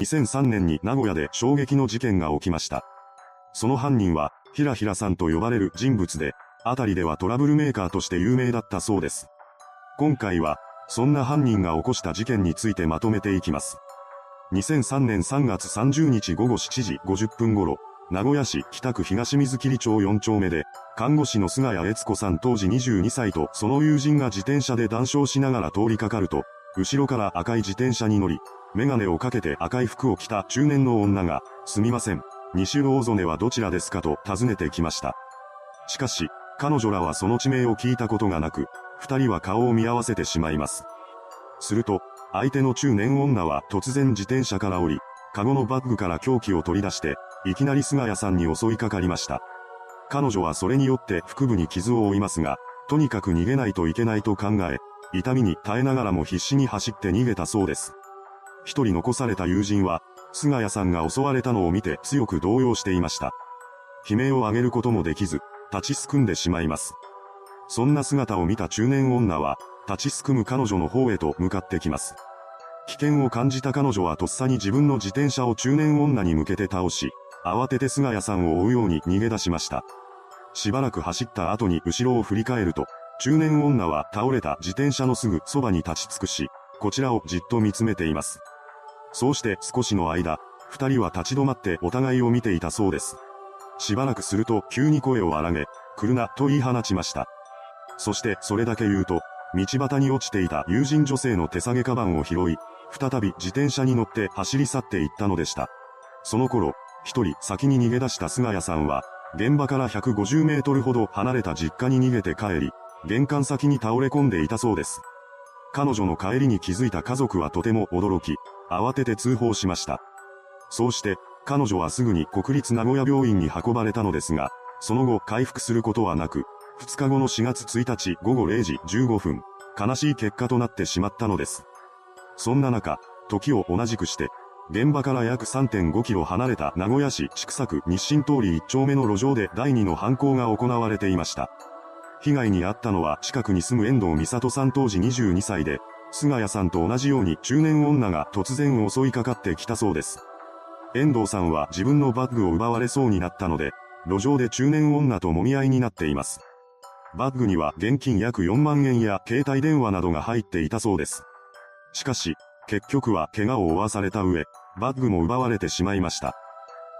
2003年に名古屋で衝撃の事件が起きました。その犯人は、ひらひらさんと呼ばれる人物で、あたりではトラブルメーカーとして有名だったそうです。今回は、そんな犯人が起こした事件についてまとめていきます。2003年3月30日午後7時50分頃、名古屋市北区東水切町4丁目で、看護師の菅谷悦子さん当時22歳とその友人が自転車で談笑しながら通りかかると、後ろから赤い自転車に乗り、メガネをかけて赤い服を着た中年の女が、すみません、西魚曽根はどちらですか？と尋ねてきました。しかし、彼女らはその地名を聞いたことがなく、二人は顔を見合わせてしまいます。すると、相手の中年女は突然自転車から降り、カゴのバッグから凶器を取り出して、いきなり菅谷さんに襲いかかりました。彼女はそれによって腹部に傷を負いますが、とにかく逃げないといけないと考え、痛みに耐えながらも必死に走って逃げたそうです。一人残された友人は、菅谷さんが襲われたのを見て強く動揺していました。悲鳴を上げることもできず、立ちすくんでしまいます。そんな姿を見た中年女は、立ちすくむ彼女の方へと向かってきます。危険を感じた彼女はとっさに自分の自転車を中年女に向けて倒し、慌てて菅谷さんを追うように逃げ出しました。しばらく走った後に後ろを振り返ると、中年女は倒れた自転車のすぐそばに立ち尽くし、こちらをじっと見つめています。そうして少しの間、二人は立ち止まってお互いを見ていたそうです。しばらくすると急に声を荒げ、来るなと言い放ちました。そしてそれだけ言うと、道端に落ちていた友人女性の手提げカバンを拾い、再び自転車に乗って走り去っていったのでした。その頃、一人先に逃げ出した菅谷さんは、現場から150メートルほど離れた実家に逃げて帰り、玄関先に倒れ込んでいたそうです。彼女の帰りに気づいた家族はとても驚き、慌てて通報しました。そうして、彼女はすぐに国立名古屋病院に運ばれたのですが、その後回復することはなく、2日後の4月1日午後0時15分、悲しい結果となってしまったのです。そんな中、時を同じくして、現場から約3.5キロ離れた名古屋市千種区日清通り1丁目の路上で第2の犯行が行われていました。被害に遭ったのは近くに住む遠藤美里さん当時22歳で、菅谷さんと同じように中年女が突然襲いかかってきたそうです。遠藤さんは自分のバッグを奪われそうになったので、路上で中年女と揉み合いになっています。バッグには現金約4万円や携帯電話などが入っていたそうです。しかし、結局は怪我を負わされた上、バッグも奪われてしまいました。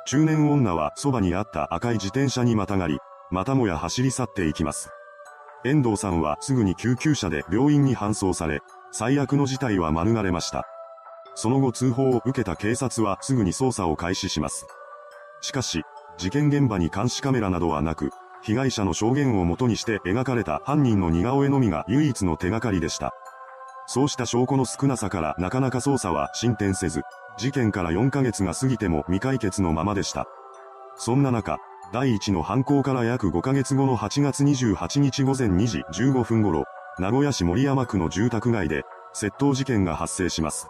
中年女はそばにあった赤い自転車にまたがり、またもや走り去っていきます。遠藤さんはすぐに救急車で病院に搬送され、最悪の事態は免れました。その後通報を受けた警察はすぐに捜査を開始します。しかし、事件現場に監視カメラなどはなく、被害者の証言をもとにして描かれた犯人の似顔絵のみが唯一の手がかりでした。そうした証拠の少なさからなかなか捜査は進展せず、事件から4ヶ月が過ぎても未解決のままでした。そんな中、第一の犯行から約5ヶ月後の8月28日午前2時15分頃、名古屋市森山区の住宅街で、窃盗事件が発生します。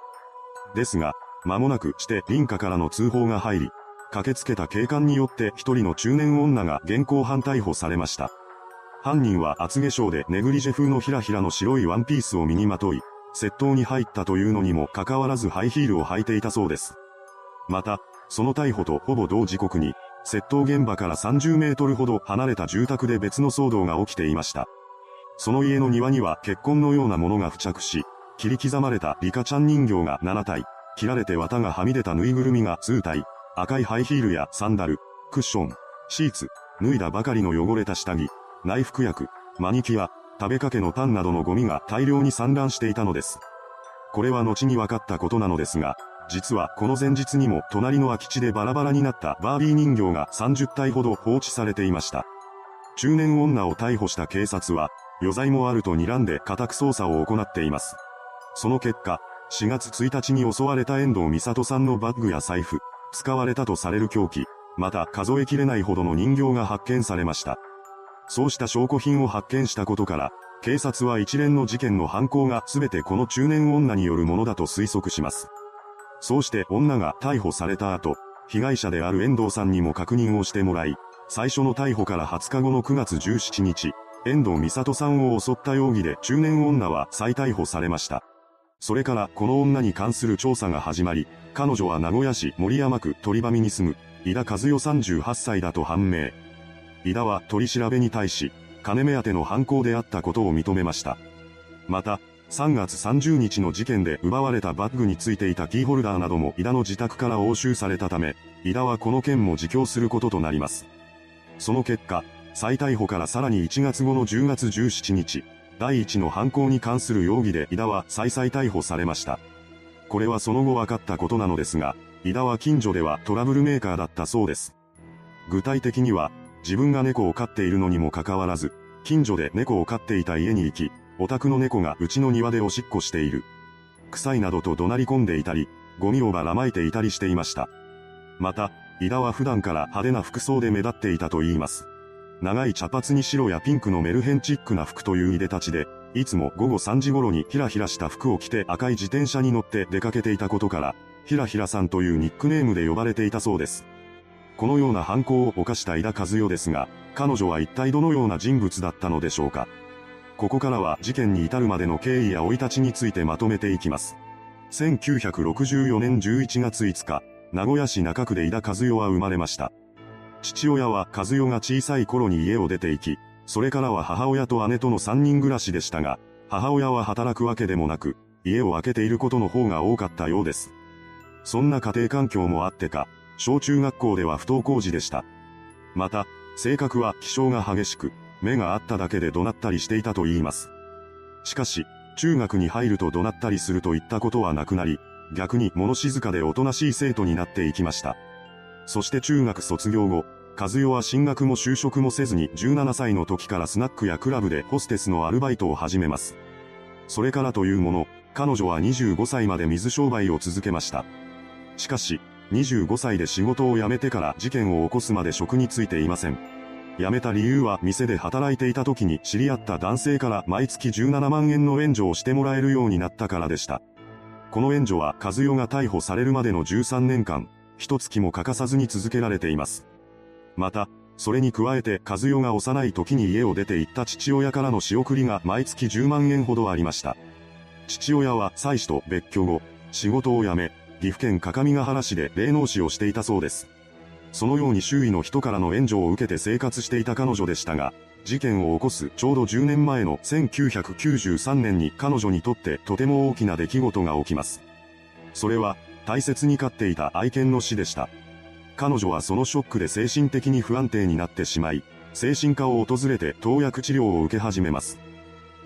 ですが、間もなくして林家からの通報が入り、駆けつけた警官によって一人の中年女が現行犯逮捕されました。犯人は厚化粧でネグリジェ風のひらひらの白いワンピースを身にまとい、窃盗に入ったというのにもかかわらずハイヒールを履いていたそうです。また、その逮捕とほぼ同時刻に、窃盗現場から30メートルほど離れた住宅で別の騒動が起きていました。その家の庭には血痕のようなものが付着し、切り刻まれたリカちゃん人形が7体、切られて綿がはみ出たぬいぐるみが数体、赤いハイヒールやサンダル、クッション、シーツ、脱いだばかりの汚れた下着、内服薬、マニキュア、食べかけのパンなどのゴミが大量に散乱していたのです。これは後に分かったことなのですが、実はこの前日にも隣の空き地でバラバラになったバービー人形が30体ほど放置されていました。中年女を逮捕した警察は、余罪もあると睨んで家宅捜査を行っています。その結果、4月1日に襲われた遠藤美里さんのバッグや財布、使われたとされる凶器、また数えきれないほどの人形が発見されました。そうした証拠品を発見したことから、警察は一連の事件の犯行が全てこの中年女によるものだと推測します。そうして女が逮捕された後、被害者である遠藤さんにも確認をしてもらい、最初の逮捕から20日後の9月17日、遠藤美里さんを襲った容疑で中年女は再逮捕されました。それからこの女に関する調査が始まり、彼女は名古屋市森山区鳥羽に住む、井田和代38歳だと判明。井田は取り調べに対し、金目当ての犯行であったことを認めました。また、3月30日の事件で奪われたバッグについていたキーホルダーなども井田の自宅から押収されたため、井田はこの件も自供することとなります。その結果、再逮捕からさらに1月後の10月17日、第一の犯行に関する容疑で井田は再々逮捕されました。これはその後分かったことなのですが、井田は近所ではトラブルメーカーだったそうです。具体的には、自分が猫を飼っているのにもかかわらず、近所で猫を飼っていた家に行き、お宅の猫がうちの庭でおしっこしている。臭いなどと怒鳴り込んでいたり、ゴミをばらまいていたりしていました。また、井田は普段から派手な服装で目立っていたと言います。長い茶髪に白やピンクのメルヘンチックな服といういでたちで、いつも午後3時頃にひらひらした服を着て赤い自転車に乗って出かけていたことから、ひらひらさんというニックネームで呼ばれていたそうです。このような犯行を犯した井田和代ですが、彼女は一体どのような人物だったのでしょうか。ここからは事件に至るまでの経緯や生い立ちについてまとめていきます。1964年11月5日、名古屋市中区で井田和代は生まれました。父親は和代が小さい頃に家を出て行き、それからは母親と姉との3人暮らしでしたが、母親は働くわけでもなく、家を空けていることの方が多かったようです。そんな家庭環境もあってか、小中学校では不登校児でした。また、性格は気性が激しく、目があっただけで怒鳴ったりしていたと言います。しかし、中学に入ると怒鳴ったりするといったことはなくなり、逆に物静かでおとなしい生徒になっていきました。そして中学卒業後、和代は進学も就職もせずに17歳の時からスナックやクラブでホステスのアルバイトを始めます。それからというもの、彼女は25歳まで水商売を続けました。しかし、25歳で仕事を辞めてから事件を起こすまで職に就いていません。辞めた理由は店で働いていた時に知り合った男性から毎月17万円の援助をしてもらえるようになったからでした。この援助は和代が逮捕されるまでの13年間、一月も欠かさずに続けられています。また、それに加えて和代が幼い時に家を出て行った父親からの仕送りが毎月10万円ほどありました。父親は妻子と別居後、仕事を辞め、岐阜県各務原市で霊能師をしていたそうです。そのように周囲の人からの援助を受けて生活していた彼女でしたが、事件を起こすちょうど10年前の1993年に彼女にとってとても大きな出来事が起きます。それは、大切に飼っていた愛犬の死でした。彼女はそのショックで精神的に不安定になってしまい、精神科を訪れて投薬治療を受け始めます。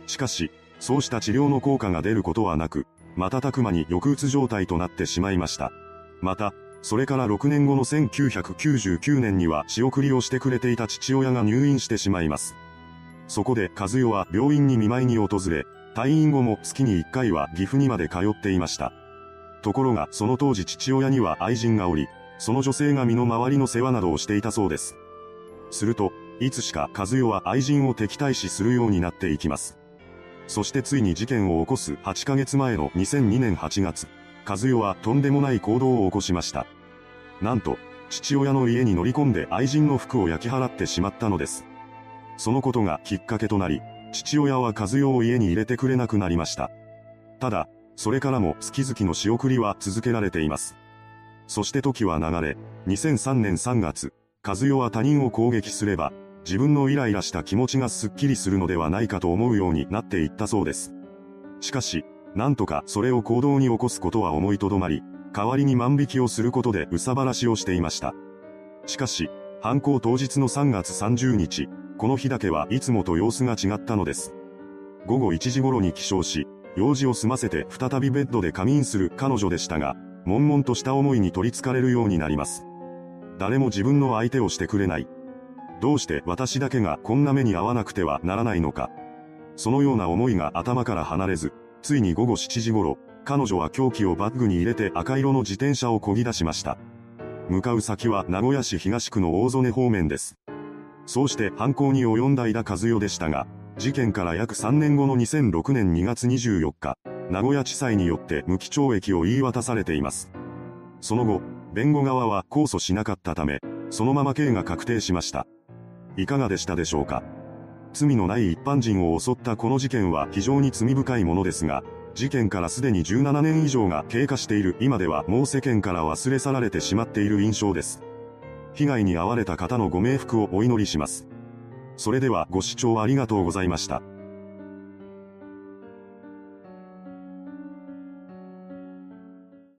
しかし、そうした治療の効果が出ることはなく、瞬く間に抑うつ状態となってしまいました。また、それから6年後の1999年には仕送りをしてくれていた父親が入院してしまいます。そこで和代は病院に見舞いに訪れ、退院後も月に1回は岐阜にまで通っていました。ところがその当時父親には愛人がおり、その女性が身の回りの世話などをしていたそうです。すると、いつしか和代は愛人を敵対視するようになっていきます。そしてついに事件を起こす8ヶ月前の2002年8月、和代はとんでもない行動を起こしました。なんと、父親の家に乗り込んで愛人の服を焼き払ってしまったのです。そのことがきっかけとなり、父親は和代を家に入れてくれなくなりました。ただ、それからも月々の仕送りは続けられています。そして時は流れ、2003年3月、和代は他人を攻撃すれば、自分のイライラした気持ちがスッキリするのではないかと思うようになっていったそうです。しかし、なんとかそれを行動に起こすことは思いとどまり、代わりに万引きをすることで憂さ晴らしをしていました。しかし、犯行当日の3月30日、この日だけはいつもと様子が違ったのです。午後1時頃に起床し、用事を済ませて再びベッドで仮眠する彼女でしたが、悶々とした思いに取り憑かれるようになります。誰も自分の相手をしてくれない。どうして私だけがこんな目に遭わなくてはならないのか。そのような思いが頭から離れず、ついに午後7時頃、彼女は凶器をバッグに入れて赤色の自転車を漕ぎ出しました。向かう先は名古屋市東区の大曽根方面です。そうして犯行に及んだ井田和代でしたが、事件から約3年後の2006年2月24日、名古屋地裁によって無期懲役を言い渡されています。その後、弁護側は控訴しなかったため、そのまま刑が確定しました。いかがでしたでしょうか？罪のない一般人を襲ったこの事件は非常に罪深いものですが、事件からすでに17年以上が経過している今ではもう世間から忘れ去られてしまっている印象です。被害に遭われた方のご冥福をお祈りします。それではご視聴ありがとうございました。